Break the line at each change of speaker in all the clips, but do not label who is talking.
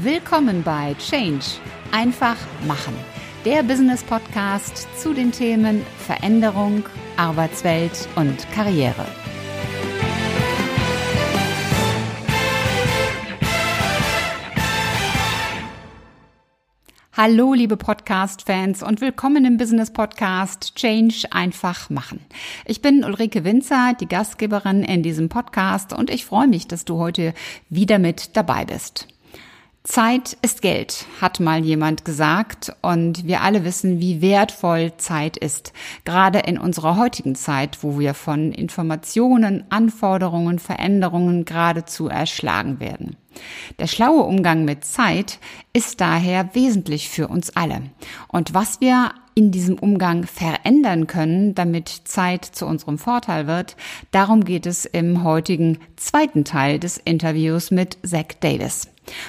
Willkommen bei Change. Einfach machen. Der Business Podcast zu den Themen Veränderung, Arbeitswelt und Karriere. Hallo, liebe Podcast-Fans und willkommen im Business-Podcast Change einfach machen. Ich bin Ulrike Winzer, die Gastgeberin in diesem Podcast und ich freue mich, dass du heute wieder mit dabei bist. Zeit ist Geld, hat mal jemand gesagt, und wir alle wissen, wie wertvoll Zeit ist, gerade in unserer heutigen Zeit, wo wir von Informationen, Anforderungen, Veränderungen geradezu erschlagen werden. Der schlaue Umgang mit Zeit ist daher wesentlich für uns alle. Und was wir in diesem Umgang verändern können, damit Zeit zu unserem Vorteil wird, darum geht es im heutigen zweiten Teil des Interviews mit Zach Davis.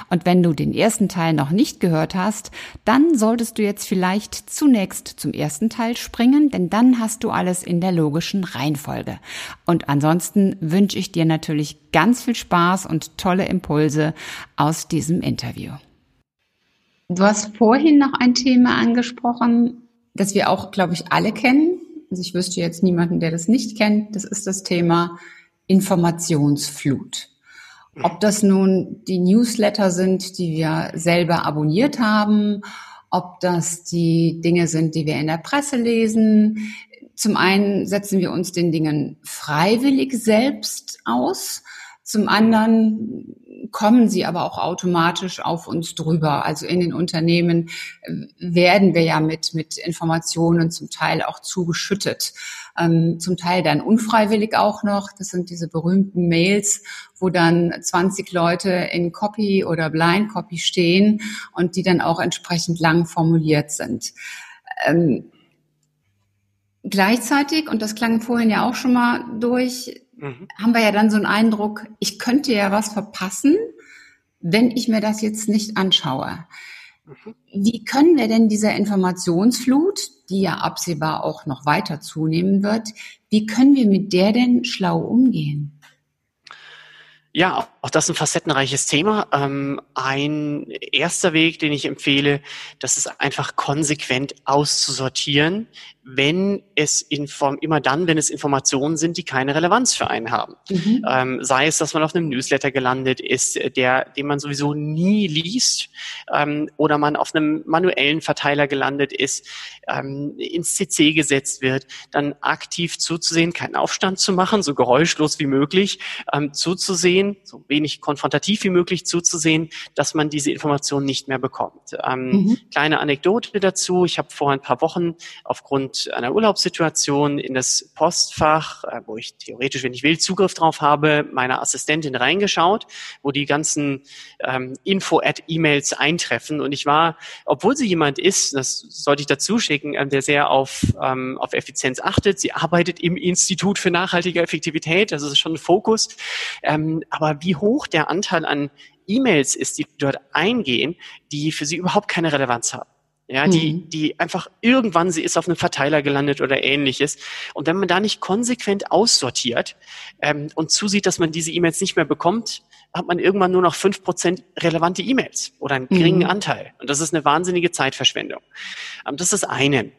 Und wenn du den ersten Teil noch nicht gehört hast, dann solltest du jetzt vielleicht zunächst zum ersten Teil springen, denn dann hast du alles in der logischen Reihenfolge. Und ansonsten wünsche ich dir natürlich ganz viel Spaß und tolle Impulse aus diesem Interview. Du hast vorhin noch ein Thema angesprochen, das wir auch, glaube ich, alle kennen. Also ich wüsste jetzt niemanden, der das nicht kennt. Das ist das Thema Informationsflut. Ob das nun die Newsletter sind, die wir selber abonniert haben, ob das die Dinge sind, die wir in der Presse lesen. Zum einen setzen wir uns den Dingen freiwillig selbst aus. Zum anderen kommen sie aber auch automatisch auf uns drüber. Also in den Unternehmen äh, werden wir ja mit, mit Informationen zum Teil auch zugeschüttet. Ähm, zum Teil dann unfreiwillig auch noch. Das sind diese berühmten Mails, wo dann 20 Leute in Copy oder Blind Copy stehen und die dann auch entsprechend lang formuliert sind. Ähm, gleichzeitig, und das klang vorhin ja auch schon mal durch, mhm. haben wir ja dann so einen Eindruck, ich könnte ja was verpassen, wenn ich mir das jetzt nicht anschaue. Mhm. Wie können wir denn dieser Informationsflut, die ja absehbar auch noch weiter zunehmen wird, wie können wir mit der denn schlau umgehen?
Ja, auch das ist ein facettenreiches Thema. Ähm, ein erster Weg, den ich empfehle, das ist einfach konsequent auszusortieren, wenn es in Form, immer dann, wenn es Informationen sind, die keine Relevanz für einen haben. Mhm. Ähm, sei es, dass man auf einem Newsletter gelandet ist, der, den man sowieso nie liest, ähm, oder man auf einem manuellen Verteiler gelandet ist, ähm, ins CC gesetzt wird, dann aktiv zuzusehen, keinen Aufstand zu machen, so geräuschlos wie möglich, zuzusehen, so wenig konfrontativ wie möglich zuzusehen, dass man diese Informationen nicht mehr bekommt. Ähm, mhm. Kleine Anekdote dazu. Ich habe vor ein paar Wochen aufgrund einer Urlaubssituation in das Postfach, äh, wo ich theoretisch, wenn ich will, Zugriff drauf habe, meiner Assistentin reingeschaut, wo die ganzen ähm, Info-Ad-E-Mails eintreffen. Und ich war, obwohl sie jemand ist, das sollte ich dazu schicken, äh, der sehr auf, ähm, auf Effizienz achtet. Sie arbeitet im Institut für nachhaltige Effektivität, das ist schon ein Fokus. Ähm, aber wie hoch der Anteil an E-Mails ist, die dort eingehen, die für sie überhaupt keine Relevanz haben. Ja, die, mhm. die einfach irgendwann, sie ist auf einem Verteiler gelandet oder ähnliches. Und wenn man da nicht konsequent aussortiert ähm, und zusieht, dass man diese E-Mails nicht mehr bekommt, hat man irgendwann nur noch fünf Prozent relevante E-Mails oder einen geringen mhm. Anteil. Und das ist eine wahnsinnige Zeitverschwendung. Ähm, das ist das eine.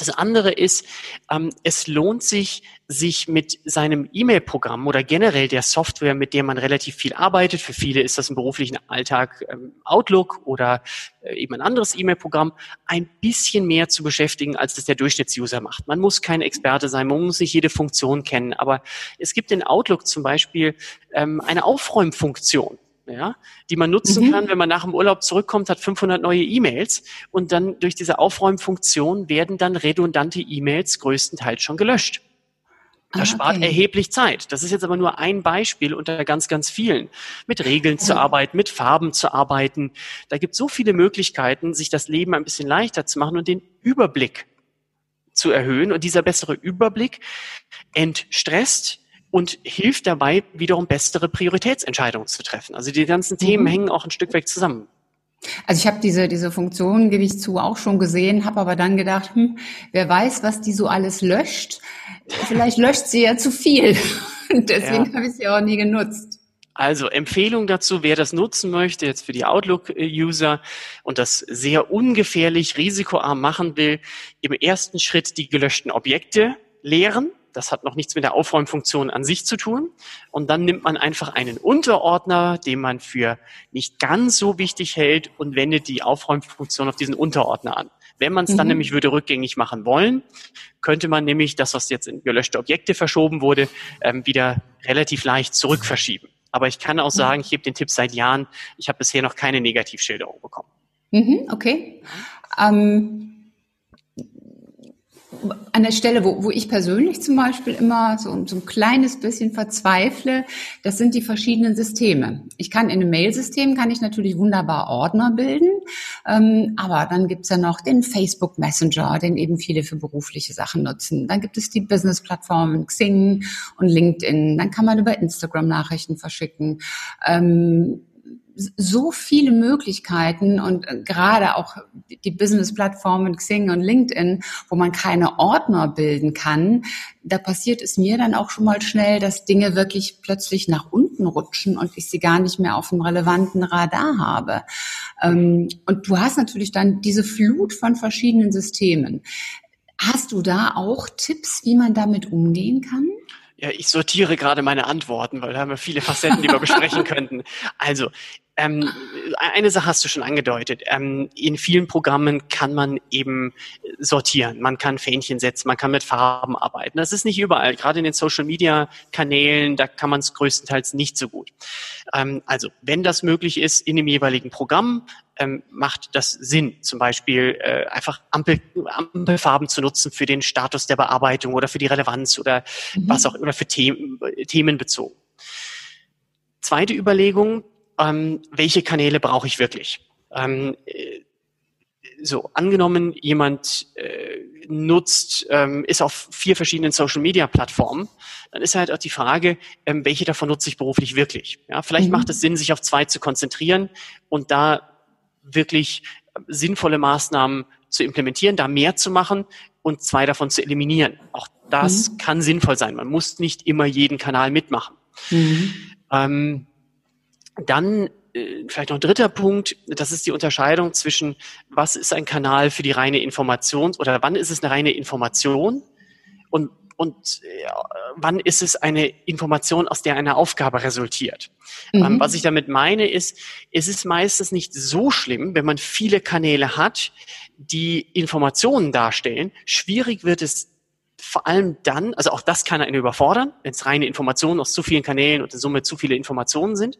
Das andere ist, ähm, es lohnt sich, sich mit seinem E-Mail-Programm oder generell der Software, mit der man relativ viel arbeitet, für viele ist das im beruflichen Alltag ähm, Outlook oder äh, eben ein anderes E-Mail-Programm, ein bisschen mehr zu beschäftigen, als das der Durchschnittsuser macht. Man muss kein Experte sein, man muss nicht jede Funktion kennen, aber es gibt in Outlook zum Beispiel ähm, eine Aufräumfunktion ja, die man nutzen mhm. kann, wenn man nach dem Urlaub zurückkommt, hat 500 neue E-Mails und dann durch diese Aufräumfunktion werden dann redundante E-Mails größtenteils schon gelöscht. Das ah, spart okay. erheblich Zeit. Das ist jetzt aber nur ein Beispiel unter ganz, ganz vielen. Mit Regeln zu arbeiten, mit Farben zu arbeiten. Da gibt es so viele Möglichkeiten, sich das Leben ein bisschen leichter zu machen und den Überblick zu erhöhen. Und dieser bessere Überblick entstresst und hilft dabei, wiederum bessere Prioritätsentscheidungen zu treffen. Also die ganzen Themen mhm. hängen auch ein Stück weit zusammen.
Also ich habe diese, diese Funktion, gebe ich zu, auch schon gesehen, habe aber dann gedacht, hm, wer weiß, was die so alles löscht. Vielleicht löscht sie ja zu viel. Deswegen ja. habe ich sie auch nie genutzt.
Also Empfehlung dazu, wer das nutzen möchte, jetzt für die Outlook-User und das sehr ungefährlich, risikoarm machen will, im ersten Schritt die gelöschten Objekte leeren. Das hat noch nichts mit der Aufräumfunktion an sich zu tun. Und dann nimmt man einfach einen Unterordner, den man für nicht ganz so wichtig hält und wendet die Aufräumfunktion auf diesen Unterordner an. Wenn man es dann mhm. nämlich würde rückgängig machen wollen, könnte man nämlich das, was jetzt in gelöschte Objekte verschoben wurde, ähm, wieder relativ leicht zurückverschieben. Aber ich kann auch mhm. sagen, ich gebe den Tipp seit Jahren, ich habe bisher noch keine Negativschilderung bekommen.
Mhm, okay. Ähm, an der Stelle, wo, wo ich persönlich zum Beispiel immer so, so ein kleines bisschen verzweifle, das sind die verschiedenen Systeme. Ich kann in einem Mail-System, kann ich natürlich wunderbar Ordner bilden, ähm, aber dann gibt's ja noch den Facebook Messenger, den eben viele für berufliche Sachen nutzen. Dann gibt es die Business-Plattformen Xing und LinkedIn. Dann kann man über Instagram Nachrichten verschicken. Ähm, so viele Möglichkeiten und äh, gerade auch die Business-Plattformen Xing und LinkedIn, wo man keine Ordner bilden kann, da passiert es mir dann auch schon mal schnell, dass Dinge wirklich plötzlich nach unten rutschen und ich sie gar nicht mehr auf dem relevanten Radar habe. Ähm, und du hast natürlich dann diese Flut von verschiedenen Systemen. Hast du da auch Tipps, wie man damit umgehen kann?
Ja, ich sortiere gerade meine Antworten, weil da haben wir viele Facetten, die wir besprechen könnten. Also, ähm, eine Sache hast du schon angedeutet. Ähm, in vielen Programmen kann man eben sortieren. Man kann Fähnchen setzen, man kann mit Farben arbeiten. Das ist nicht überall. Gerade in den Social Media Kanälen, da kann man es größtenteils nicht so gut. Ähm, also, wenn das möglich ist in dem jeweiligen Programm, ähm, macht das Sinn, zum Beispiel äh, einfach Ampel, Ampelfarben zu nutzen für den Status der Bearbeitung oder für die Relevanz oder mhm. was auch oder für Themen, themenbezogen. Zweite Überlegung, ähm, welche Kanäle brauche ich wirklich? Ähm, äh, so, angenommen, jemand äh, nutzt, ähm, ist auf vier verschiedenen Social Media Plattformen, dann ist halt auch die Frage, ähm, welche davon nutze ich beruflich wirklich? Ja, vielleicht mhm. macht es Sinn, sich auf zwei zu konzentrieren und da wirklich sinnvolle Maßnahmen zu implementieren, da mehr zu machen und zwei davon zu eliminieren. Auch das mhm. kann sinnvoll sein. Man muss nicht immer jeden Kanal mitmachen. Mhm. Ähm, dann äh, vielleicht noch ein dritter Punkt, das ist die Unterscheidung zwischen, was ist ein Kanal für die reine Information oder wann ist es eine reine Information und, und äh, wann ist es eine Information, aus der eine Aufgabe resultiert. Ähm, mhm. was ich damit meine ist, es ist meistens nicht so schlimm, wenn man viele Kanäle hat, die Informationen darstellen. Schwierig wird es vor allem dann, also auch das kann einen überfordern, wenn es reine Informationen aus zu vielen Kanälen und in Summe zu viele Informationen sind.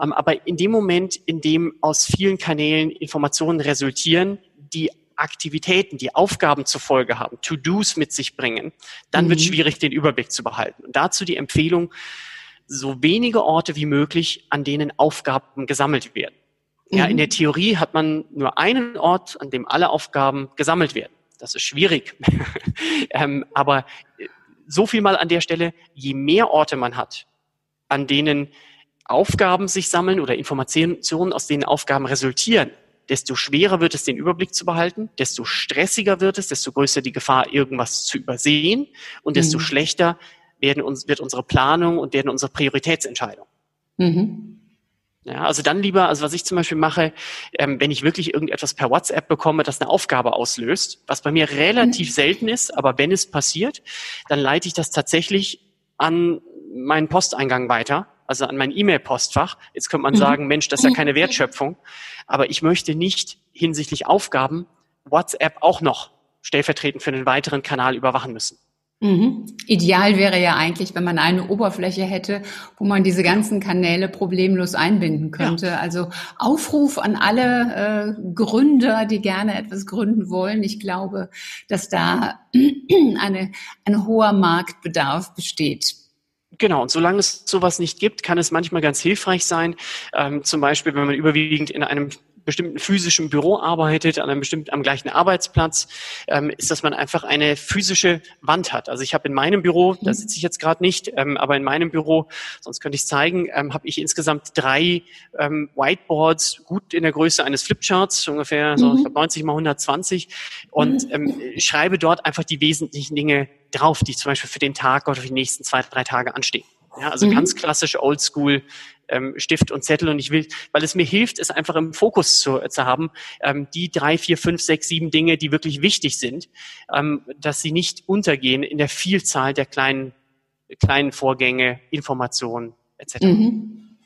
Ähm, aber in dem Moment, in dem aus vielen Kanälen Informationen resultieren, die Aktivitäten, die Aufgaben zur Folge haben, To-Dos mit sich bringen, dann mhm. wird schwierig, den Überblick zu behalten. Und dazu die Empfehlung, so wenige Orte wie möglich, an denen Aufgaben gesammelt werden. Ja, in mhm. der Theorie hat man nur einen Ort, an dem alle Aufgaben gesammelt werden. Das ist schwierig. ähm, aber äh, so viel mal an der Stelle, je mehr Orte man hat, an denen Aufgaben sich sammeln oder Informationen, aus denen Aufgaben resultieren, desto schwerer wird es, den Überblick zu behalten, desto stressiger wird es, desto größer die Gefahr, irgendwas zu übersehen und desto mhm. schlechter werden uns, wird unsere Planung und werden unsere Prioritätsentscheidungen. Mhm. Ja, also dann lieber, also was ich zum Beispiel mache, ähm, wenn ich wirklich irgendetwas per WhatsApp bekomme, das eine Aufgabe auslöst, was bei mir relativ mhm. selten ist, aber wenn es passiert, dann leite ich das tatsächlich an meinen Posteingang weiter, also an mein E-Mail-Postfach. Jetzt könnte man mhm. sagen, Mensch, das ist ja keine Wertschöpfung, aber ich möchte nicht hinsichtlich Aufgaben WhatsApp auch noch stellvertretend für einen weiteren Kanal überwachen müssen.
Mhm. Ideal wäre ja eigentlich, wenn man eine Oberfläche hätte, wo man diese ganzen Kanäle problemlos einbinden könnte. Ja. Also Aufruf an alle äh, Gründer, die gerne etwas gründen wollen. Ich glaube, dass da eine, ein hoher Marktbedarf besteht.
Genau, und solange es sowas nicht gibt, kann es manchmal ganz hilfreich sein, ähm, zum Beispiel, wenn man überwiegend in einem bestimmten physischen Büro arbeitet, an einem bestimmten, am gleichen Arbeitsplatz, ähm, ist, dass man einfach eine physische Wand hat. Also ich habe in meinem Büro, da mhm. sitze ich jetzt gerade nicht, ähm, aber in meinem Büro, sonst könnte ich es zeigen, ähm, habe ich insgesamt drei ähm, Whiteboards, gut in der Größe eines Flipcharts, ungefähr so, mhm. ich glaub, 90 mal 120 und mhm. ähm, schreibe dort einfach die wesentlichen Dinge drauf, die zum Beispiel für den Tag oder für die nächsten zwei, drei Tage anstehen. Ja, also mhm. ganz klassisch Oldschool ähm, Stift und Zettel und ich will, weil es mir hilft, es einfach im Fokus zu, zu haben, ähm, die drei, vier, fünf, sechs, sieben Dinge, die wirklich wichtig sind, ähm, dass sie nicht untergehen in der Vielzahl der kleinen, kleinen Vorgänge, Informationen etc. Mhm.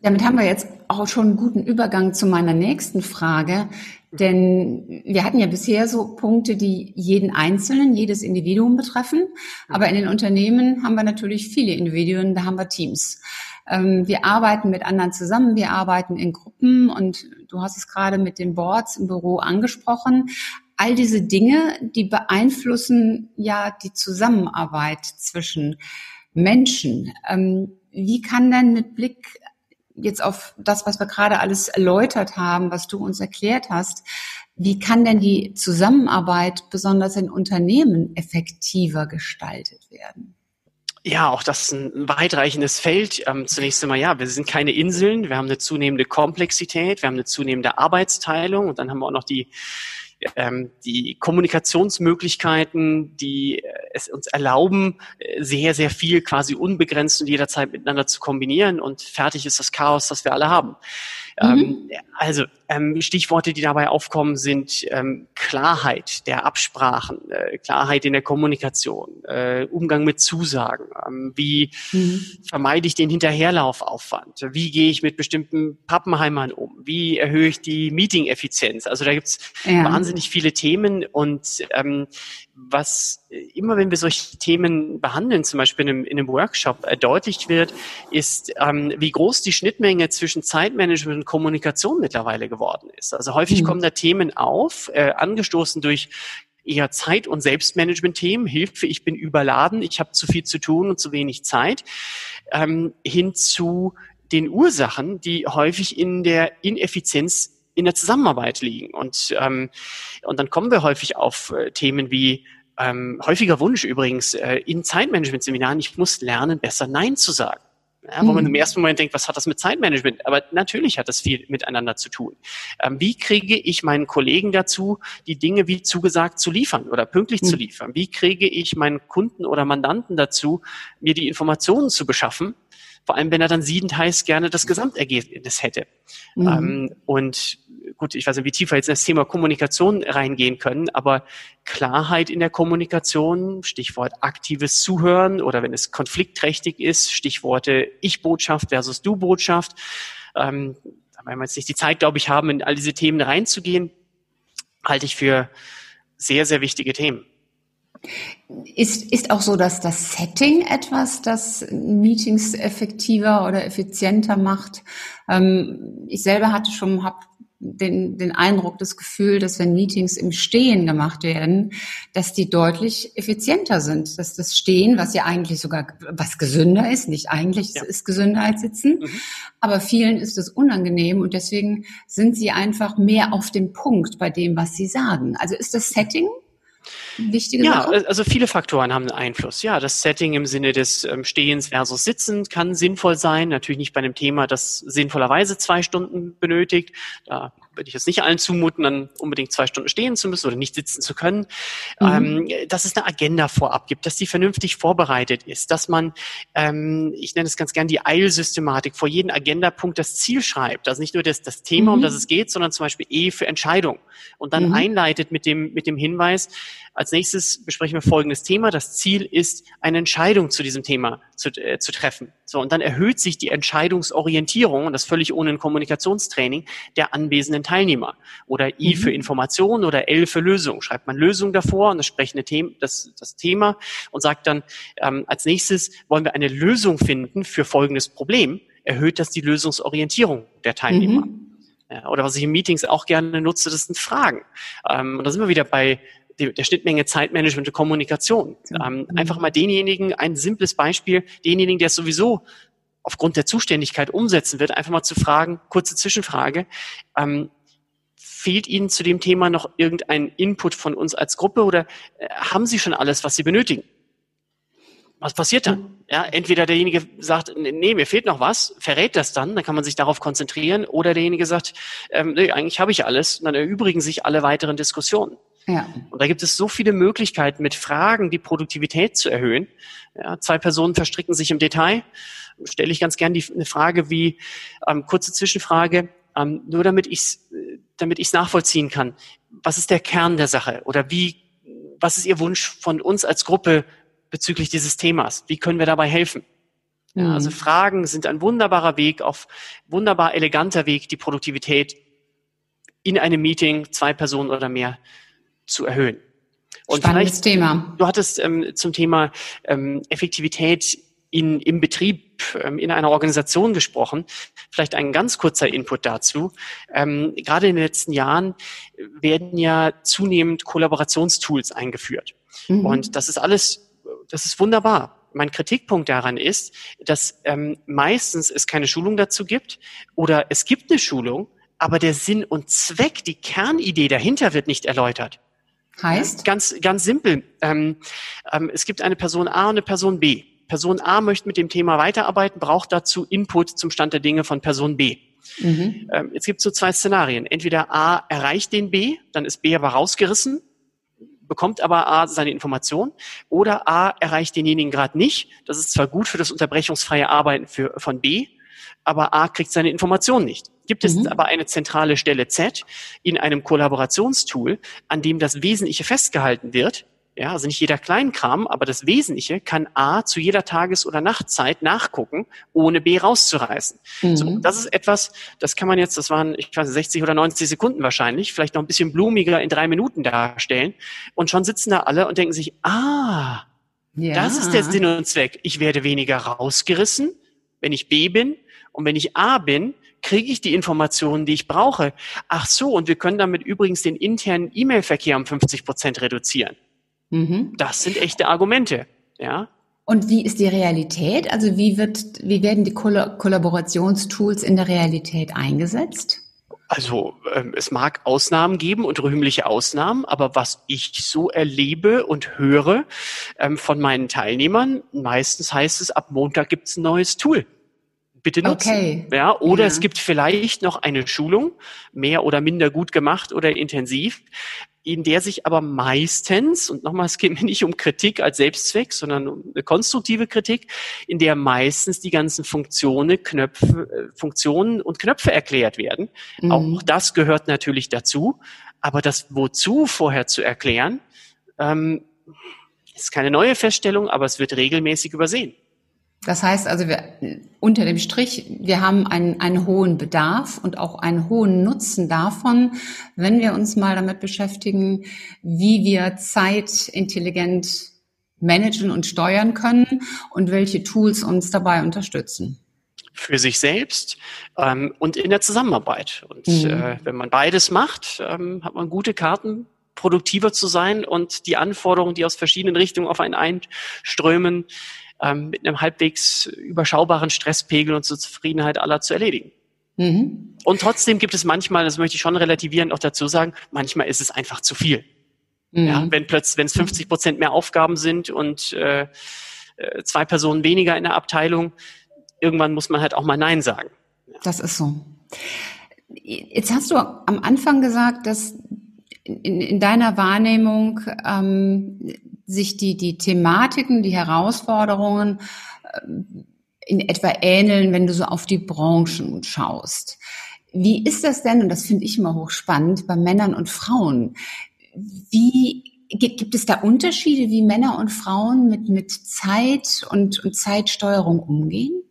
Damit haben wir jetzt auch schon einen guten Übergang zu meiner nächsten Frage. Denn wir hatten ja bisher so Punkte, die jeden Einzelnen, jedes Individuum betreffen. Aber in den Unternehmen haben wir natürlich viele Individuen, da haben wir Teams. Ähm, wir arbeiten mit anderen zusammen, wir arbeiten in Gruppen und du hast es gerade mit den Boards im Büro angesprochen. All diese Dinge, die beeinflussen ja die Zusammenarbeit zwischen Menschen. Ähm, wie kann denn mit Blick jetzt auf das, was wir gerade alles erläutert haben, was du uns erklärt hast, wie kann denn die Zusammenarbeit besonders in Unternehmen effektiver gestaltet werden?
Ja, auch das ist ein weitreichendes Feld. Ähm, zunächst einmal, ja, wir sind keine Inseln. Wir haben eine zunehmende Komplexität, wir haben eine zunehmende Arbeitsteilung und dann haben wir auch noch die ähm, die Kommunikationsmöglichkeiten, die äh, es uns erlauben, äh, sehr, sehr viel quasi unbegrenzt und jederzeit miteinander zu kombinieren und fertig ist das Chaos, das wir alle haben. Mhm. Ähm, also ähm, Stichworte, die dabei aufkommen, sind ähm, Klarheit der Absprachen, äh, Klarheit in der Kommunikation, äh, Umgang mit Zusagen. Wie mhm. vermeide ich den Hinterherlaufaufwand? Wie gehe ich mit bestimmten Pappenheimern um? Wie erhöhe ich die Meeting-Effizienz? Also da gibt's ja. wahnsinnig viele Themen und was immer, wenn wir solche Themen behandeln, zum Beispiel in einem, in einem Workshop, erdeutlicht wird, ist, ähm, wie groß die Schnittmenge zwischen Zeitmanagement und Kommunikation mittlerweile geworden ist. Also häufig mhm. kommen da Themen auf, äh, angestoßen durch eher Zeit- und Selbstmanagement-Themen, Hilfe, ich bin überladen, ich habe zu viel zu tun und zu wenig Zeit, ähm, hin zu den Ursachen, die häufig in der Ineffizienz in der Zusammenarbeit liegen. Und, ähm, und dann kommen wir häufig auf äh, Themen wie ähm, häufiger Wunsch übrigens äh, in Zeitmanagement-Seminaren, ich muss lernen, besser Nein zu sagen. Ja, wo man im mhm. ersten Moment denkt, was hat das mit Zeitmanagement? Aber natürlich hat das viel miteinander zu tun. Ähm, wie kriege ich meinen Kollegen dazu, die Dinge wie zugesagt zu liefern oder pünktlich mhm. zu liefern? Wie kriege ich meinen Kunden oder Mandanten dazu, mir die Informationen zu beschaffen? Vor allem, wenn er dann siedend heißt, gerne das Gesamtergebnis hätte. Mhm. Ähm, und gut, ich weiß nicht, wie tiefer jetzt in das Thema Kommunikation reingehen können, aber Klarheit in der Kommunikation, Stichwort aktives Zuhören oder wenn es konfliktträchtig ist, Stichworte Ich-Botschaft versus Du-Botschaft. Ähm, da werden wir jetzt nicht die Zeit, glaube ich, haben, in all diese Themen reinzugehen, halte ich für sehr, sehr wichtige Themen.
Ist, ist auch so, dass das Setting etwas, das Meetings effektiver oder effizienter macht. Ähm, ich selber hatte schon, habe den, den Eindruck, das Gefühl, dass wenn Meetings im Stehen gemacht werden, dass die deutlich effizienter sind. Dass das Stehen, was ja eigentlich sogar was gesünder ist, nicht eigentlich, ja. ist gesünder als Sitzen, mhm. aber vielen ist es unangenehm und deswegen sind sie einfach mehr auf dem Punkt bei dem, was sie sagen. Also ist das Setting wichtige
ja, Sache? also viele Faktoren haben einen Einfluss. Ja, das Setting im Sinne des ähm, Stehens versus Sitzens kann sinnvoll sein. Natürlich nicht bei einem Thema, das sinnvollerweise zwei Stunden benötigt. Da würde ich jetzt nicht allen zumuten, dann unbedingt zwei Stunden stehen zu müssen oder nicht sitzen zu können, mhm. ähm, dass es eine Agenda vorab gibt, dass die vernünftig vorbereitet ist, dass man, ähm, ich nenne es ganz gern die Eilsystematik, vor jedem Agendapunkt das Ziel schreibt. Also nicht nur das, das Thema, mhm. um das es geht, sondern zum Beispiel E für Entscheidung und dann mhm. einleitet mit dem, mit dem Hinweis, als nächstes besprechen wir folgendes Thema. Das Ziel ist, eine Entscheidung zu diesem Thema zu, äh, zu treffen. So, und dann erhöht sich die Entscheidungsorientierung, und das völlig ohne ein Kommunikationstraining, der anwesenden Teilnehmer. Oder I mhm. für Information oder L für Lösung. Schreibt man Lösung davor und das sprechende Thema, das, das Thema und sagt dann, ähm, als nächstes wollen wir eine Lösung finden für folgendes Problem. Erhöht das die Lösungsorientierung der Teilnehmer. Mhm. Ja, oder was ich in Meetings auch gerne nutze, das sind Fragen. Ähm, und da sind wir wieder bei der Schnittmenge Zeitmanagement und Kommunikation. Ähm, mhm. einfach mal denjenigen, ein simples Beispiel, denjenigen, der es sowieso aufgrund der Zuständigkeit umsetzen wird, einfach mal zu fragen, kurze Zwischenfrage, ähm, fehlt Ihnen zu dem Thema noch irgendein Input von uns als Gruppe oder äh, haben Sie schon alles, was Sie benötigen? Was passiert dann? Ja, entweder derjenige sagt, nee, mir fehlt noch was, verrät das dann, dann kann man sich darauf konzentrieren, oder derjenige sagt, ähm, nee, eigentlich habe ich alles, und dann erübrigen sich alle weiteren Diskussionen. Ja. Und da gibt es so viele Möglichkeiten, mit Fragen die Produktivität zu erhöhen. Ja, zwei Personen verstricken sich im Detail. Stelle ich ganz gern die, eine Frage wie, ähm, kurze Zwischenfrage, ähm, nur damit ich es damit ich's nachvollziehen kann. Was ist der Kern der Sache? Oder wie, was ist Ihr Wunsch von uns als Gruppe bezüglich dieses Themas? Wie können wir dabei helfen? Ja, mhm. also Fragen sind ein wunderbarer Weg, auf wunderbar eleganter Weg, die Produktivität in einem Meeting, zwei Personen oder mehr, zu erhöhen.
Und Spannendes Thema.
Du hattest ähm, zum Thema ähm, Effektivität in, im Betrieb, ähm, in einer Organisation gesprochen. Vielleicht ein ganz kurzer Input dazu. Ähm, gerade in den letzten Jahren werden ja zunehmend Kollaborationstools eingeführt. Mhm. Und das ist alles, das ist wunderbar. Mein Kritikpunkt daran ist, dass ähm, meistens es keine Schulung dazu gibt oder es gibt eine Schulung, aber der Sinn und Zweck, die Kernidee dahinter wird nicht erläutert.
Heißt?
Ganz, ganz simpel. Ähm, ähm, es gibt eine Person A und eine Person B. Person A möchte mit dem Thema weiterarbeiten, braucht dazu Input zum Stand der Dinge von Person B. Mhm. Ähm, jetzt gibt es so zwei Szenarien. Entweder A erreicht den B, dann ist B aber rausgerissen, bekommt aber A seine Information, oder A erreicht denjenigen gerade nicht. Das ist zwar gut für das unterbrechungsfreie Arbeiten für, von B, aber A kriegt seine Information nicht. Gibt es mhm. aber eine zentrale Stelle Z in einem Kollaborationstool, an dem das Wesentliche festgehalten wird, ja, also nicht jeder Kleinkram, aber das Wesentliche kann A zu jeder Tages- oder Nachtzeit nachgucken, ohne B rauszureißen. Mhm. So, das ist etwas, das kann man jetzt, das waren, ich weiß 60 oder 90 Sekunden wahrscheinlich, vielleicht noch ein bisschen blumiger in drei Minuten darstellen. Und schon sitzen da alle und denken sich, ah, ja. das ist der Sinn und Zweck. Ich werde weniger rausgerissen, wenn ich B bin. Und wenn ich A bin, kriege ich die Informationen, die ich brauche. Ach so, und wir können damit übrigens den internen E-Mail-Verkehr um 50 Prozent reduzieren. Mhm. Das sind echte Argumente, ja.
Und wie ist die Realität? Also wie wird, wie werden die Koll Kollaborationstools in der Realität eingesetzt?
Also ähm, es mag Ausnahmen geben und rühmliche Ausnahmen, aber was ich so erlebe und höre ähm, von meinen Teilnehmern, meistens heißt es, ab Montag gibt's ein neues Tool bitte nutzen. Okay. Ja, oder ja. es gibt vielleicht noch eine Schulung, mehr oder minder gut gemacht oder intensiv, in der sich aber meistens, und nochmal, es geht mir nicht um Kritik als Selbstzweck, sondern um eine konstruktive Kritik, in der meistens die ganzen Funktionen, Knöpfe, äh, Funktionen und Knöpfe erklärt werden. Mhm. Auch das gehört natürlich dazu. Aber das Wozu vorher zu erklären, ähm, ist keine neue Feststellung, aber es wird regelmäßig übersehen.
Das heißt also, wir, unter dem Strich, wir haben einen, einen hohen Bedarf und auch einen hohen Nutzen davon, wenn wir uns mal damit beschäftigen, wie wir Zeit intelligent managen und steuern können und welche Tools uns dabei unterstützen.
Für sich selbst ähm, und in der Zusammenarbeit. Und mhm. äh, wenn man beides macht, ähm, hat man gute Karten, produktiver zu sein und die Anforderungen, die aus verschiedenen Richtungen auf einen einströmen, ähm, mit einem halbwegs überschaubaren Stresspegel und zur Zufriedenheit aller zu erledigen. Mhm. Und trotzdem gibt es manchmal, das möchte ich schon relativierend auch dazu sagen, manchmal ist es einfach zu viel. Mhm. Ja, wenn plötzlich, wenn es 50 Prozent mehr Aufgaben sind und äh, äh, zwei Personen weniger in der Abteilung, irgendwann muss man halt auch mal Nein sagen.
Ja. Das ist so. Jetzt hast du am Anfang gesagt, dass in, in deiner Wahrnehmung ähm, sich die, die Thematiken, die Herausforderungen äh, in etwa ähneln, wenn du so auf die Branchen schaust. Wie ist das denn, und das finde ich immer hochspannend, bei Männern und Frauen? Wie gibt es da Unterschiede, wie Männer und Frauen mit, mit Zeit und, und Zeitsteuerung umgehen?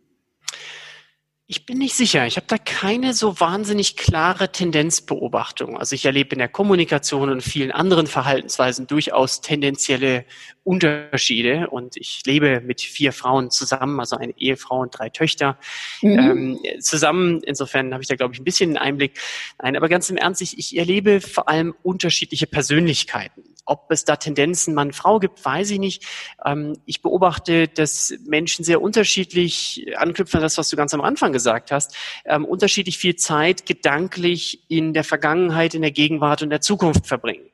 Ich bin nicht sicher. Ich habe da keine so wahnsinnig klare Tendenzbeobachtung. Also ich erlebe in der Kommunikation und vielen anderen Verhaltensweisen durchaus tendenzielle Unterschiede. Und ich lebe mit vier Frauen zusammen, also eine Ehefrau und drei Töchter mhm. ähm, zusammen. Insofern habe ich da, glaube ich, ein bisschen einen Einblick. Nein, aber ganz im Ernst, ich, ich erlebe vor allem unterschiedliche Persönlichkeiten. Ob es da Tendenzen Mann-Frau gibt, weiß ich nicht. Ähm, ich beobachte, dass Menschen sehr unterschiedlich, anknüpfen an das, was du ganz am Anfang gesagt hast, ähm, unterschiedlich viel Zeit gedanklich in der Vergangenheit, in der Gegenwart und der Zukunft verbringen.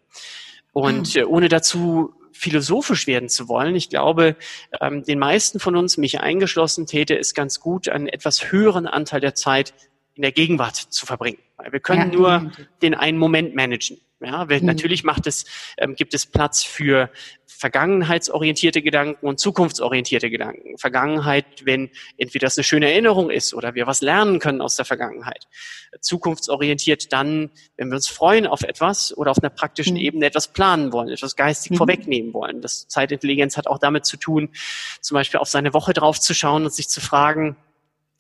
Und äh, ohne dazu philosophisch werden zu wollen. Ich glaube, ähm, den meisten von uns, mich eingeschlossen, täte es ganz gut, einen etwas höheren Anteil der Zeit in der Gegenwart zu verbringen. Weil wir können ja, nur den einen Moment managen. Ja, mhm. natürlich macht es, ähm, gibt es Platz für vergangenheitsorientierte Gedanken und zukunftsorientierte Gedanken. Vergangenheit, wenn entweder das eine schöne Erinnerung ist oder wir was lernen können aus der Vergangenheit. Zukunftsorientiert dann, wenn wir uns freuen auf etwas oder auf einer praktischen mhm. Ebene etwas planen wollen, etwas geistig mhm. vorwegnehmen wollen. Das Zeitintelligenz hat auch damit zu tun, zum Beispiel auf seine Woche draufzuschauen und sich zu fragen,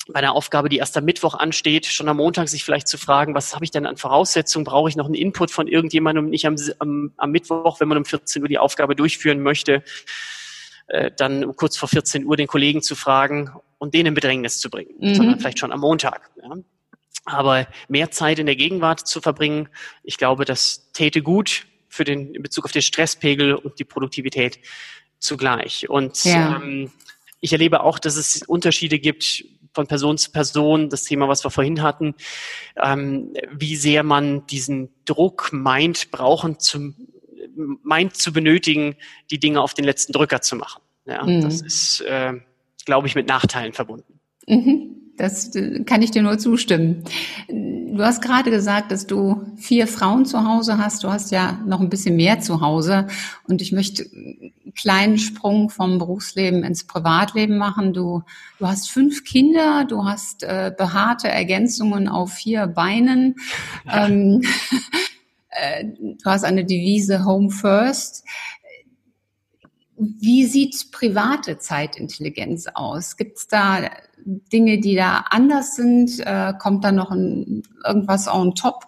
bei einer Aufgabe, die erst am Mittwoch ansteht, schon am Montag sich vielleicht zu fragen, was habe ich denn an Voraussetzungen? Brauche ich noch einen Input von irgendjemandem? Nicht am, am, am Mittwoch, wenn man um 14 Uhr die Aufgabe durchführen möchte, äh, dann kurz vor 14 Uhr den Kollegen zu fragen und den in Bedrängnis zu bringen, mhm. sondern vielleicht schon am Montag. Ja. Aber mehr Zeit in der Gegenwart zu verbringen, ich glaube, das täte gut für den in Bezug auf den Stresspegel und die Produktivität zugleich. Und ja. ähm, ich erlebe auch, dass es Unterschiede gibt von Person zu Person, das Thema, was wir vorhin hatten, ähm, wie sehr man diesen Druck meint, brauchen zu, meint zu benötigen, die Dinge auf den letzten Drücker zu machen. Ja, mhm. Das ist, äh, glaube ich, mit Nachteilen verbunden.
Mhm. Das äh, kann ich dir nur zustimmen. Du hast gerade gesagt, dass du vier Frauen zu Hause hast. Du hast ja noch ein bisschen mehr zu Hause. Und ich möchte einen kleinen Sprung vom Berufsleben ins Privatleben machen. Du, du hast fünf Kinder, du hast äh, behaarte Ergänzungen auf vier Beinen. Ähm, äh, du hast eine Devise Home First. Wie sieht private Zeitintelligenz aus? Gibt es da Dinge, die da anders sind? Äh, kommt da noch ein, irgendwas on top?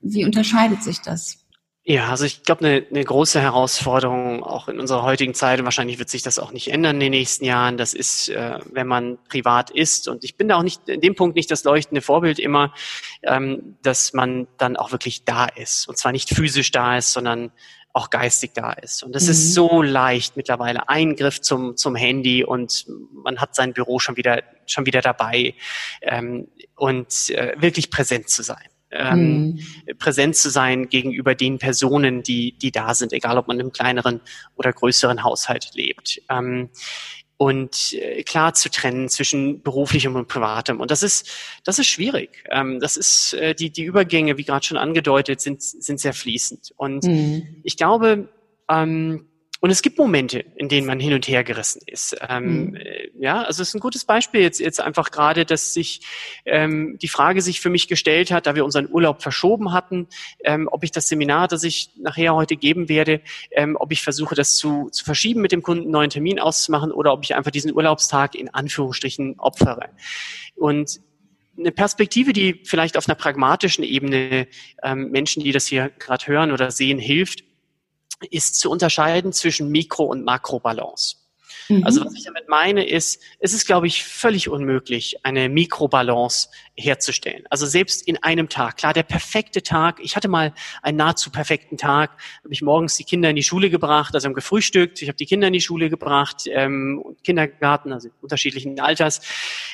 Wie unterscheidet sich das?
Ja, also ich glaube, eine, eine große Herausforderung auch in unserer heutigen Zeit, und wahrscheinlich wird sich das auch nicht ändern in den nächsten Jahren, das ist, äh, wenn man privat ist, und ich bin da auch nicht in dem Punkt nicht das leuchtende Vorbild immer, ähm, dass man dann auch wirklich da ist. Und zwar nicht physisch da ist, sondern auch geistig da ist. Und es mhm. ist so leicht mittlerweile. Eingriff zum, zum Handy und man hat sein Büro schon wieder, schon wieder dabei ähm, und äh, wirklich präsent zu sein. Ähm, mhm. präsent zu sein gegenüber den Personen, die, die da sind, egal ob man im kleineren oder größeren Haushalt lebt. Ähm, und äh, klar zu trennen zwischen beruflichem und privatem. Und das ist, das ist schwierig. Ähm, das ist, äh, die, die Übergänge, wie gerade schon angedeutet, sind, sind sehr fließend. Und mhm. ich glaube, ähm, und es gibt Momente, in denen man hin und her gerissen ist. Ähm, mhm. Äh, ja, also es ist ein gutes Beispiel jetzt, jetzt einfach gerade, dass sich ähm, die Frage sich für mich gestellt hat, da wir unseren Urlaub verschoben hatten, ähm, ob ich das Seminar, das ich nachher heute geben werde, ähm, ob ich versuche, das zu, zu verschieben mit dem Kunden, einen neuen Termin auszumachen oder ob ich einfach diesen Urlaubstag in Anführungsstrichen opfere. Und eine Perspektive, die vielleicht auf einer pragmatischen Ebene ähm, Menschen, die das hier gerade hören oder sehen, hilft, ist zu unterscheiden zwischen Mikro- und Makrobalance. Mhm. Also was ich damit meine ist, es ist, glaube ich, völlig unmöglich, eine Mikrobalance herzustellen. Also selbst in einem Tag. Klar, der perfekte Tag. Ich hatte mal einen nahezu perfekten Tag. Habe ich morgens die Kinder in die Schule gebracht, also haben gefrühstückt. Ich habe die Kinder in die Schule gebracht, ähm, Kindergarten, also unterschiedlichen Alters.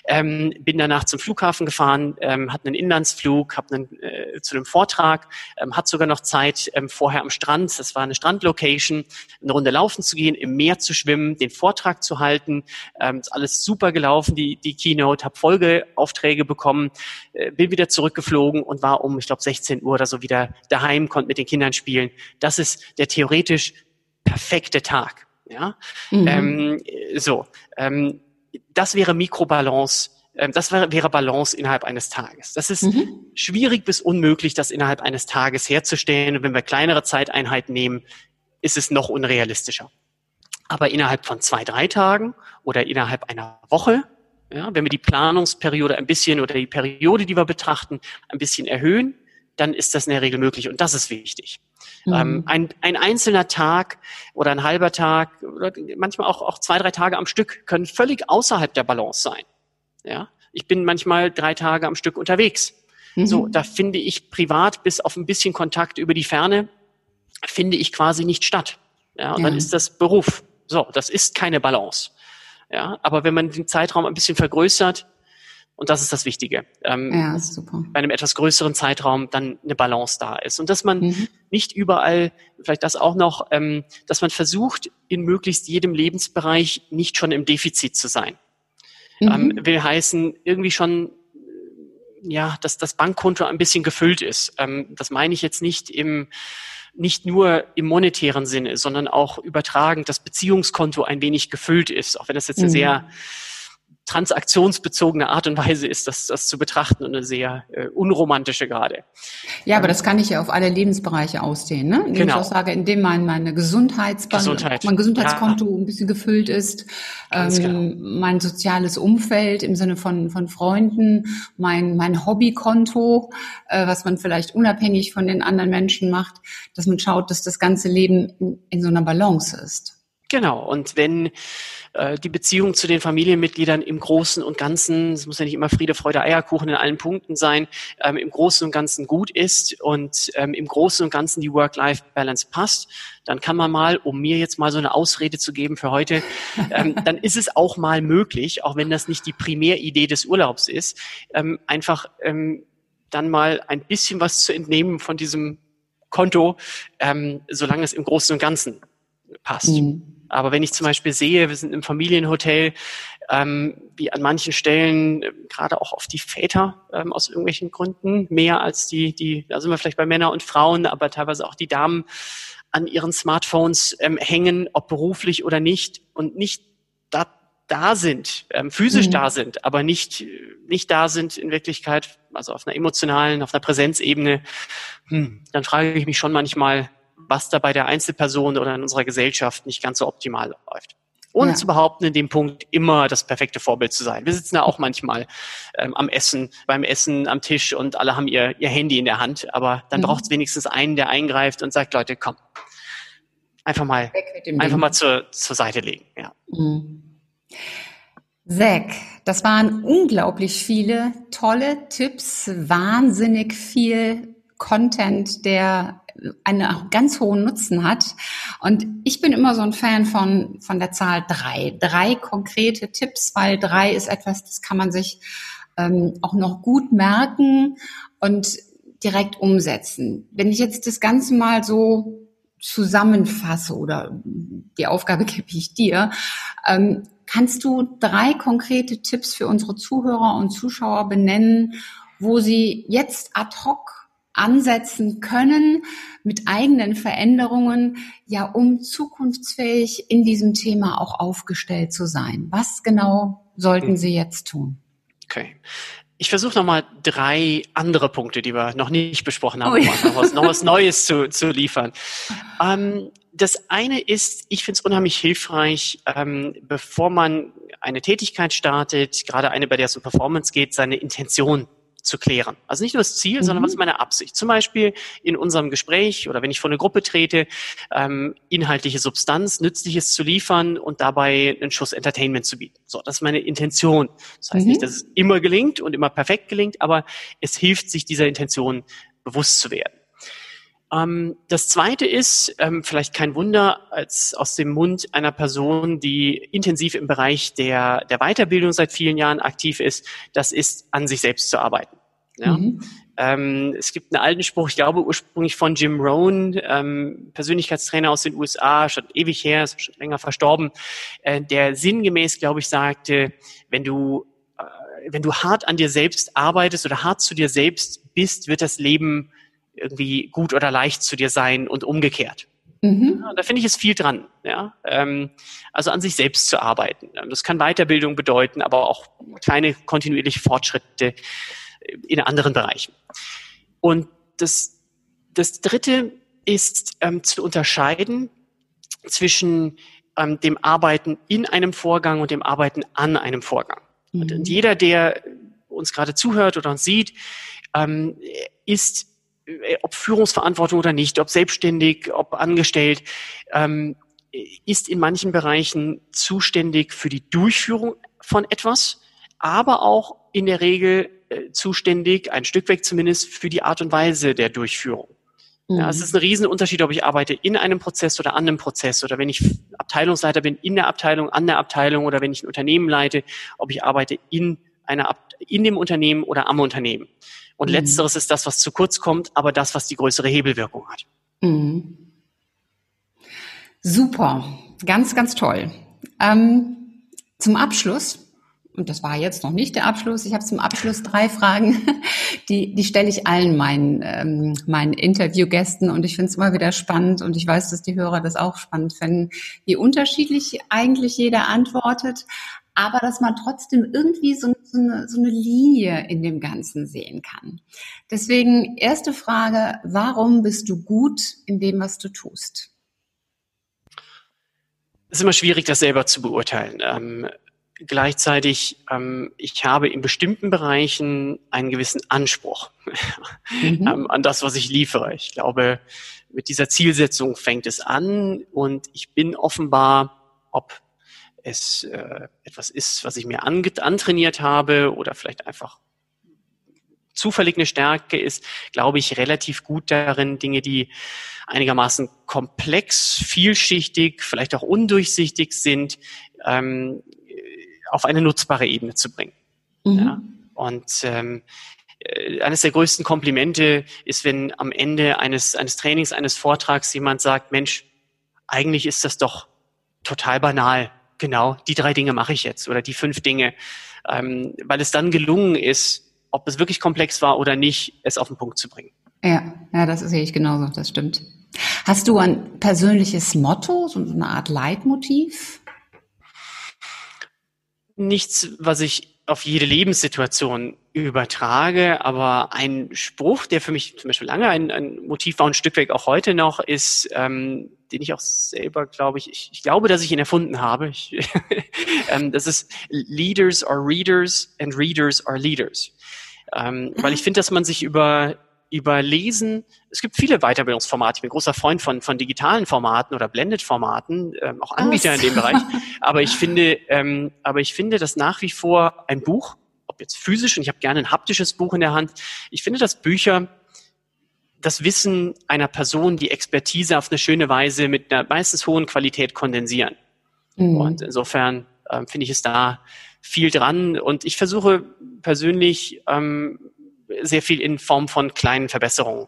Ähm, bin danach zum Flughafen gefahren, ähm, hatte einen Inlandsflug, habe einen, äh, zu einem Vortrag, ähm, hat sogar noch Zeit ähm, vorher am Strand. Das war eine Strandlocation, eine Runde laufen zu gehen, im Meer zu schwimmen, den Vortrag zu halten. Ähm, ist alles super gelaufen, die, die Keynote, habe Folgeaufträge bekommen äh, bin wieder zurückgeflogen und war um, ich glaube, 16 Uhr oder so wieder daheim, konnte mit den Kindern spielen. Das ist der theoretisch perfekte Tag. Ja, mhm. ähm, so. Ähm, das wäre Mikrobalance ähm, das wäre, wäre Balance innerhalb eines Tages. Das ist mhm. schwierig bis unmöglich, das innerhalb eines Tages herzustellen. Und wenn wir kleinere Zeiteinheiten nehmen, ist es noch unrealistischer. Aber innerhalb von zwei, drei Tagen oder innerhalb einer Woche ja, wenn wir die Planungsperiode ein bisschen oder die Periode, die wir betrachten, ein bisschen erhöhen, dann ist das in der Regel möglich und das ist wichtig. Mhm. Ähm, ein, ein einzelner Tag oder ein halber Tag oder manchmal auch, auch zwei, drei Tage am Stück können völlig außerhalb der Balance sein. Ja, ich bin manchmal drei Tage am Stück unterwegs. Mhm. So, da finde ich privat bis auf ein bisschen Kontakt über die Ferne finde ich quasi nicht statt. Ja, und ja. dann ist das Beruf. So, das ist keine Balance. Ja, aber wenn man den Zeitraum ein bisschen vergrößert, und das ist das Wichtige, ähm, ja, super. bei einem etwas größeren Zeitraum dann eine Balance da ist. Und dass man mhm. nicht überall, vielleicht das auch noch, ähm, dass man versucht, in möglichst jedem Lebensbereich nicht schon im Defizit zu sein. Mhm. Ähm, will heißen, irgendwie schon ja, dass das Bankkonto ein bisschen gefüllt ist. Ähm, das meine ich jetzt nicht im nicht nur im monetären Sinne, sondern auch übertragen, das Beziehungskonto ein wenig gefüllt ist, auch wenn das jetzt eine mhm. sehr transaktionsbezogene Art und Weise ist, das, das zu betrachten und eine sehr äh, unromantische gerade.
Ja, aber das kann ich ja auf alle Lebensbereiche ausdehnen, ne? Indem genau. ich auch sage, indem mein, meine Gesundheitsband, Gesundheit. mein Gesundheitskonto ja. ein bisschen gefüllt ist, ähm, genau. mein soziales Umfeld im Sinne von, von Freunden, mein, mein Hobbykonto, äh, was man vielleicht unabhängig von den anderen Menschen macht, dass man schaut, dass das ganze Leben in, in so einer Balance ist.
Genau. Und wenn äh, die Beziehung zu den Familienmitgliedern im Großen und Ganzen, es muss ja nicht immer Friede, Freude, Eierkuchen in allen Punkten sein, ähm, im Großen und Ganzen gut ist und ähm, im Großen und Ganzen die Work-Life-Balance passt, dann kann man mal, um mir jetzt mal so eine Ausrede zu geben für heute, ähm, dann ist es auch mal möglich, auch wenn das nicht die Primäridee des Urlaubs ist, ähm, einfach ähm, dann mal ein bisschen was zu entnehmen von diesem Konto, ähm, solange es im Großen und Ganzen passt. Mhm. Aber wenn ich zum Beispiel sehe, wir sind im Familienhotel, ähm, wie an manchen Stellen äh, gerade auch auf die Väter ähm, aus irgendwelchen Gründen mehr als die, die, da sind wir vielleicht bei Männern und Frauen, aber teilweise auch die Damen an ihren Smartphones ähm, hängen, ob beruflich oder nicht und nicht da, da sind, ähm, physisch mhm. da sind, aber nicht, nicht da sind in Wirklichkeit, also auf einer emotionalen, auf einer Präsenzebene, hm, dann frage ich mich schon manchmal, was da bei der Einzelperson oder in unserer Gesellschaft nicht ganz so optimal läuft. Ohne ja. zu behaupten, in dem Punkt immer das perfekte Vorbild zu sein. Wir sitzen ja auch manchmal ähm, am Essen, beim Essen am Tisch und alle haben ihr, ihr Handy in der Hand. Aber dann mhm. braucht es wenigstens einen, der eingreift und sagt, Leute, komm, einfach mal, einfach mal zur, zur Seite legen. Ja. Mhm.
Zack, das waren unglaublich viele tolle Tipps, wahnsinnig viel Content, der einen ganz hohen Nutzen hat. Und ich bin immer so ein Fan von, von der Zahl drei. Drei konkrete Tipps, weil drei ist etwas, das kann man sich ähm, auch noch gut merken und direkt umsetzen. Wenn ich jetzt das Ganze mal so zusammenfasse oder die Aufgabe gebe ich dir, ähm, kannst du drei konkrete Tipps für unsere Zuhörer und Zuschauer benennen, wo sie jetzt ad hoc ansetzen können mit eigenen Veränderungen, ja, um zukunftsfähig in diesem Thema auch aufgestellt zu sein. Was genau sollten Sie jetzt tun?
Okay. Ich versuche nochmal drei andere Punkte, die wir noch nicht besprochen haben, oh ja. noch, was, noch was Neues zu, zu liefern. Ähm, das eine ist, ich finde es unheimlich hilfreich, ähm, bevor man eine Tätigkeit startet, gerade eine, bei der es um Performance geht, seine Intention zu klären. Also nicht nur das Ziel, mhm. sondern was ist meine Absicht. Zum Beispiel in unserem Gespräch oder wenn ich vor eine Gruppe trete, ähm, inhaltliche Substanz, Nützliches zu liefern und dabei einen Schuss Entertainment zu bieten. So, das ist meine Intention. Das heißt mhm. nicht, dass es immer gelingt und immer perfekt gelingt, aber es hilft, sich dieser Intention bewusst zu werden. Ähm, das zweite ist, ähm, vielleicht kein Wunder, als aus dem Mund einer Person, die intensiv im Bereich der, der Weiterbildung seit vielen Jahren aktiv ist, das ist, an sich selbst zu arbeiten. Ja? Mhm. Ähm, es gibt einen alten Spruch, ich glaube ursprünglich von Jim Rohn, ähm, Persönlichkeitstrainer aus den USA, schon ewig her, ist schon länger verstorben, äh, der sinngemäß, glaube ich, sagte, wenn du äh, wenn du hart an dir selbst arbeitest oder hart zu dir selbst bist, wird das Leben irgendwie gut oder leicht zu dir sein und umgekehrt. Mhm. Ja, da finde ich es viel dran. Ja? Ähm, also an sich selbst zu arbeiten. Das kann Weiterbildung bedeuten, aber auch kleine kontinuierliche Fortschritte in anderen Bereichen. Und das, das Dritte ist ähm, zu unterscheiden zwischen ähm, dem Arbeiten in einem Vorgang und dem Arbeiten an einem Vorgang. Mhm. Und jeder, der uns gerade zuhört oder uns sieht, ähm, ist ob Führungsverantwortung oder nicht, ob selbstständig, ob angestellt, ähm, ist in manchen Bereichen zuständig für die Durchführung von etwas, aber auch in der Regel äh, zuständig, ein Stück weg zumindest, für die Art und Weise der Durchführung. Ja, es mhm. ist ein Riesenunterschied, ob ich arbeite in einem Prozess oder an einem Prozess oder wenn ich Abteilungsleiter bin, in der Abteilung, an der Abteilung oder wenn ich ein Unternehmen leite, ob ich arbeite in einer, in dem Unternehmen oder am Unternehmen. Und mhm. letzteres ist das, was zu kurz kommt, aber das, was die größere Hebelwirkung hat. Mhm.
Super, ganz, ganz toll. Ähm, zum Abschluss und das war jetzt noch nicht der Abschluss. Ich habe zum Abschluss drei Fragen, die, die stelle ich allen meinen, ähm, meinen Interviewgästen und ich finde es immer wieder spannend und ich weiß, dass die Hörer das auch spannend finden, wie unterschiedlich eigentlich jeder antwortet, aber dass man trotzdem irgendwie so, so, eine, so eine Linie in dem Ganzen sehen kann. Deswegen erste Frage, warum bist du gut in dem, was du tust?
Es ist immer schwierig, das selber zu beurteilen. Ähm, gleichzeitig, ähm, ich habe in bestimmten Bereichen einen gewissen Anspruch mhm. ähm, an das, was ich liefere. Ich glaube, mit dieser Zielsetzung fängt es an und ich bin offenbar, ob es äh, etwas ist, was ich mir antrainiert habe oder vielleicht einfach zufällig eine Stärke ist, glaube ich, relativ gut darin, Dinge, die einigermaßen komplex, vielschichtig, vielleicht auch undurchsichtig sind, ähm, auf eine nutzbare Ebene zu bringen. Mhm. Ja? Und ähm, äh, eines der größten Komplimente ist, wenn am Ende eines, eines Trainings, eines Vortrags jemand sagt, Mensch, eigentlich ist das doch total banal. Genau, die drei Dinge mache ich jetzt oder die fünf Dinge, ähm, weil es dann gelungen ist, ob es wirklich komplex war oder nicht, es auf den Punkt zu bringen.
Ja, ja, das sehe ich genauso, das stimmt. Hast du ein persönliches Motto, so eine Art Leitmotiv?
nichts, was ich auf jede Lebenssituation übertrage, aber ein Spruch, der für mich zum Beispiel lange ein, ein Motiv war und ein Stück weit auch heute noch, ist, ähm, den ich auch selber, glaube ich, ich, ich glaube, dass ich ihn erfunden habe. Ich, ähm, das ist Leaders are Readers and Readers are Leaders. Ähm, weil ich finde, dass man sich über über Lesen. Es gibt viele Weiterbildungsformate. Ich bin großer Freund von, von digitalen Formaten oder Blended-Formaten, ähm, auch Anbieter in dem Bereich. Aber ich finde, ähm, aber ich finde, dass nach wie vor ein Buch, ob jetzt physisch, und ich habe gerne ein haptisches Buch in der Hand, ich finde, dass Bücher das Wissen einer Person, die Expertise auf eine schöne Weise mit einer meistens hohen Qualität kondensieren. Mhm. Und insofern ähm, finde ich es da viel dran. Und ich versuche persönlich ähm, sehr viel in Form von kleinen Verbesserungen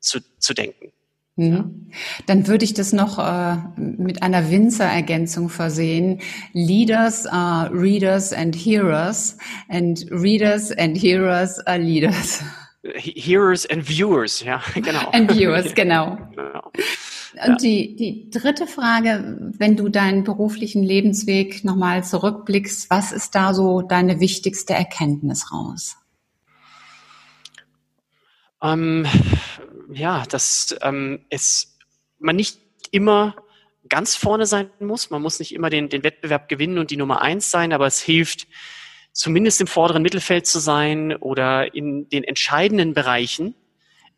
zu, zu denken.
Mhm. Dann würde ich das noch äh, mit einer Winzer-Ergänzung versehen. Leaders are readers and hearers and readers and hearers are leaders.
Hearers and viewers, ja, genau.
And viewers, genau. genau. Und ja. die, die dritte Frage, wenn du deinen beruflichen Lebensweg nochmal zurückblickst, was ist da so deine wichtigste Erkenntnis raus?
Ähm, ja, dass ähm, es man nicht immer ganz vorne sein muss. Man muss nicht immer den, den Wettbewerb gewinnen und die Nummer eins sein, aber es hilft, zumindest im vorderen Mittelfeld zu sein oder in den entscheidenden Bereichen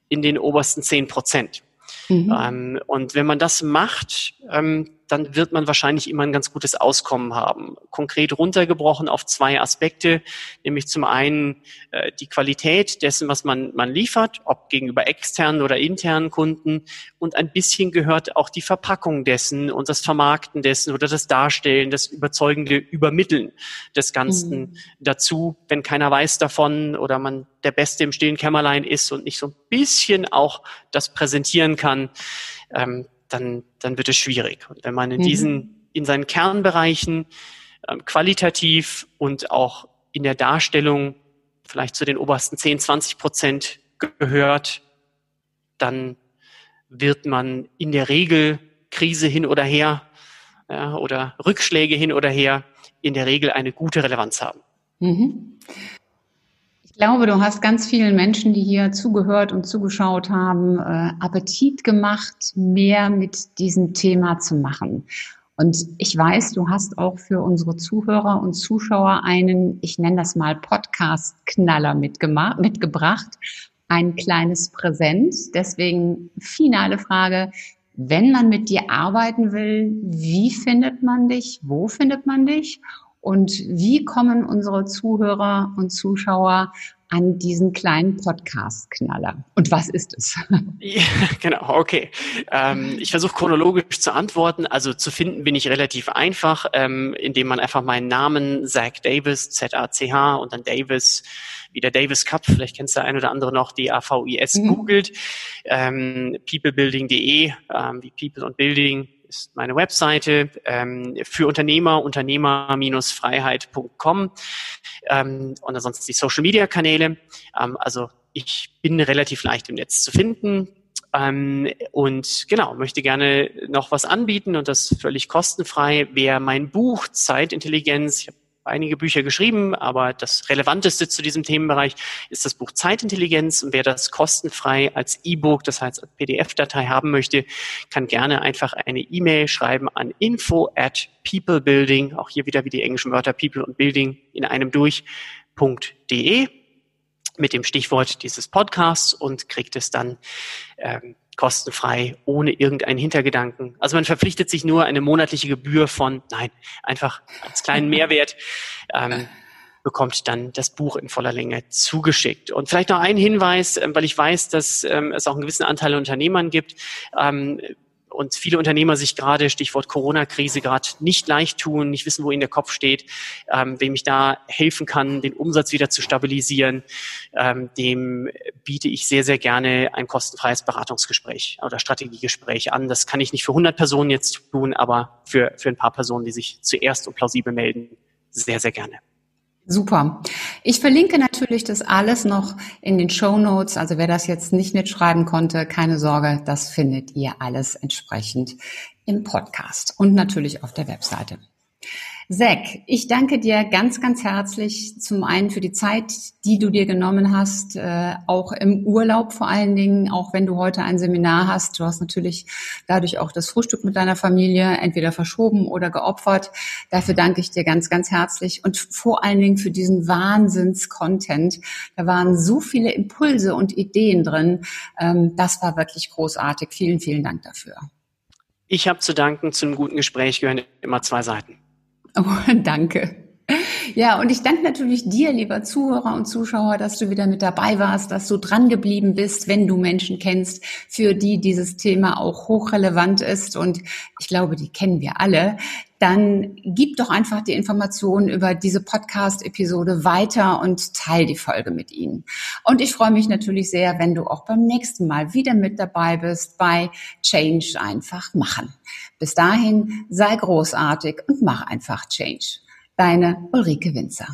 in den obersten zehn Prozent. Mhm. Ähm, und wenn man das macht, ähm, dann wird man wahrscheinlich immer ein ganz gutes Auskommen haben. Konkret runtergebrochen auf zwei Aspekte, nämlich zum einen äh, die Qualität dessen, was man, man liefert, ob gegenüber externen oder internen Kunden und ein bisschen gehört auch die Verpackung dessen und das Vermarkten dessen oder das Darstellen, das überzeugende Übermitteln des Ganzen mhm. dazu, wenn keiner weiß davon oder man der Beste im stillen Kämmerlein ist und nicht so ein bisschen auch das präsentieren kann. Ähm, dann, dann wird es schwierig. Und wenn man in mhm. diesen, in seinen Kernbereichen ähm, qualitativ und auch in der Darstellung vielleicht zu den obersten 10, 20 Prozent gehört, dann wird man in der Regel Krise hin oder her ja, oder Rückschläge hin oder her in der Regel eine gute Relevanz haben. Mhm
glaube, du hast ganz vielen Menschen, die hier zugehört und zugeschaut haben, äh, Appetit gemacht, mehr mit diesem Thema zu machen. Und ich weiß, du hast auch für unsere Zuhörer und Zuschauer einen, ich nenne das mal Podcast-Knaller mitgebracht, ein kleines Präsent. Deswegen finale Frage. Wenn man mit dir arbeiten will, wie findet man dich? Wo findet man dich? Und wie kommen unsere Zuhörer und Zuschauer an diesen kleinen Podcast-Knaller? Und was ist es?
Ja, genau, okay. Ähm, ich versuche chronologisch zu antworten. Also zu finden bin ich relativ einfach, ähm, indem man einfach meinen Namen, Zach Davis, Z-A-C-H und dann Davis, wie der Davis Cup, vielleicht kennst du ein oder andere noch, D-A-V-I-S, mhm. googelt. Ähm, peoplebuilding.de, ähm, wie People und Building ist meine Webseite ähm, für Unternehmer, Unternehmer-freiheit.com ähm, und ansonsten die Social-Media-Kanäle. Ähm, also ich bin relativ leicht im Netz zu finden. Ähm, und genau, möchte gerne noch was anbieten und das völlig kostenfrei. Wer mein Buch Zeitintelligenz, ich habe einige Bücher geschrieben, aber das Relevanteste zu diesem Themenbereich ist das Buch Zeitintelligenz. Und wer das kostenfrei als E-Book, das heißt als PDF-Datei haben möchte, kann gerne einfach eine E-Mail schreiben an info at peoplebuilding, auch hier wieder wie die englischen Wörter people und building in einem durch.de mit dem Stichwort dieses Podcasts und kriegt es dann ähm, kostenfrei, ohne irgendeinen Hintergedanken. Also man verpflichtet sich nur eine monatliche Gebühr von, nein, einfach als kleinen Mehrwert. Ähm, bekommt dann das Buch in voller Länge zugeschickt. Und vielleicht noch ein Hinweis, ähm, weil ich weiß, dass ähm, es auch einen gewissen Anteil an Unternehmern gibt. Ähm, und viele Unternehmer sich gerade, Stichwort Corona-Krise, gerade nicht leicht tun, nicht wissen, wo ihnen der Kopf steht, ähm, wem ich da helfen kann, den Umsatz wieder zu stabilisieren, ähm, dem biete ich sehr, sehr gerne ein kostenfreies Beratungsgespräch oder Strategiegespräch an. Das kann ich nicht für 100 Personen jetzt tun, aber für, für ein paar Personen, die sich zuerst und plausibel melden, sehr, sehr gerne.
Super. Ich verlinke natürlich das alles noch in den Show Notes. Also wer das jetzt nicht mitschreiben konnte, keine Sorge, das findet ihr alles entsprechend im Podcast und natürlich auf der Webseite. Zack, ich danke dir ganz, ganz herzlich zum einen für die Zeit, die du dir genommen hast, äh, auch im Urlaub vor allen Dingen, auch wenn du heute ein Seminar hast. Du hast natürlich dadurch auch das Frühstück mit deiner Familie entweder verschoben oder geopfert. Dafür danke ich dir ganz, ganz herzlich und vor allen Dingen für diesen Wahnsinns-Content. Da waren so viele Impulse und Ideen drin. Ähm, das war wirklich großartig. Vielen, vielen Dank dafür.
Ich habe zu danken. Zum guten Gespräch gehören immer zwei Seiten.
Oh, danke. Ja, und ich danke natürlich dir, lieber Zuhörer und Zuschauer, dass du wieder mit dabei warst, dass du dran geblieben bist, wenn du Menschen kennst, für die dieses Thema auch hochrelevant ist. Und ich glaube, die kennen wir alle. Dann gib doch einfach die Informationen über diese Podcast-Episode weiter und teil die Folge mit ihnen. Und ich freue mich natürlich sehr, wenn du auch beim nächsten Mal wieder mit dabei bist bei Change einfach machen. Bis dahin sei großartig und mach einfach Change. Deine Ulrike Winzer.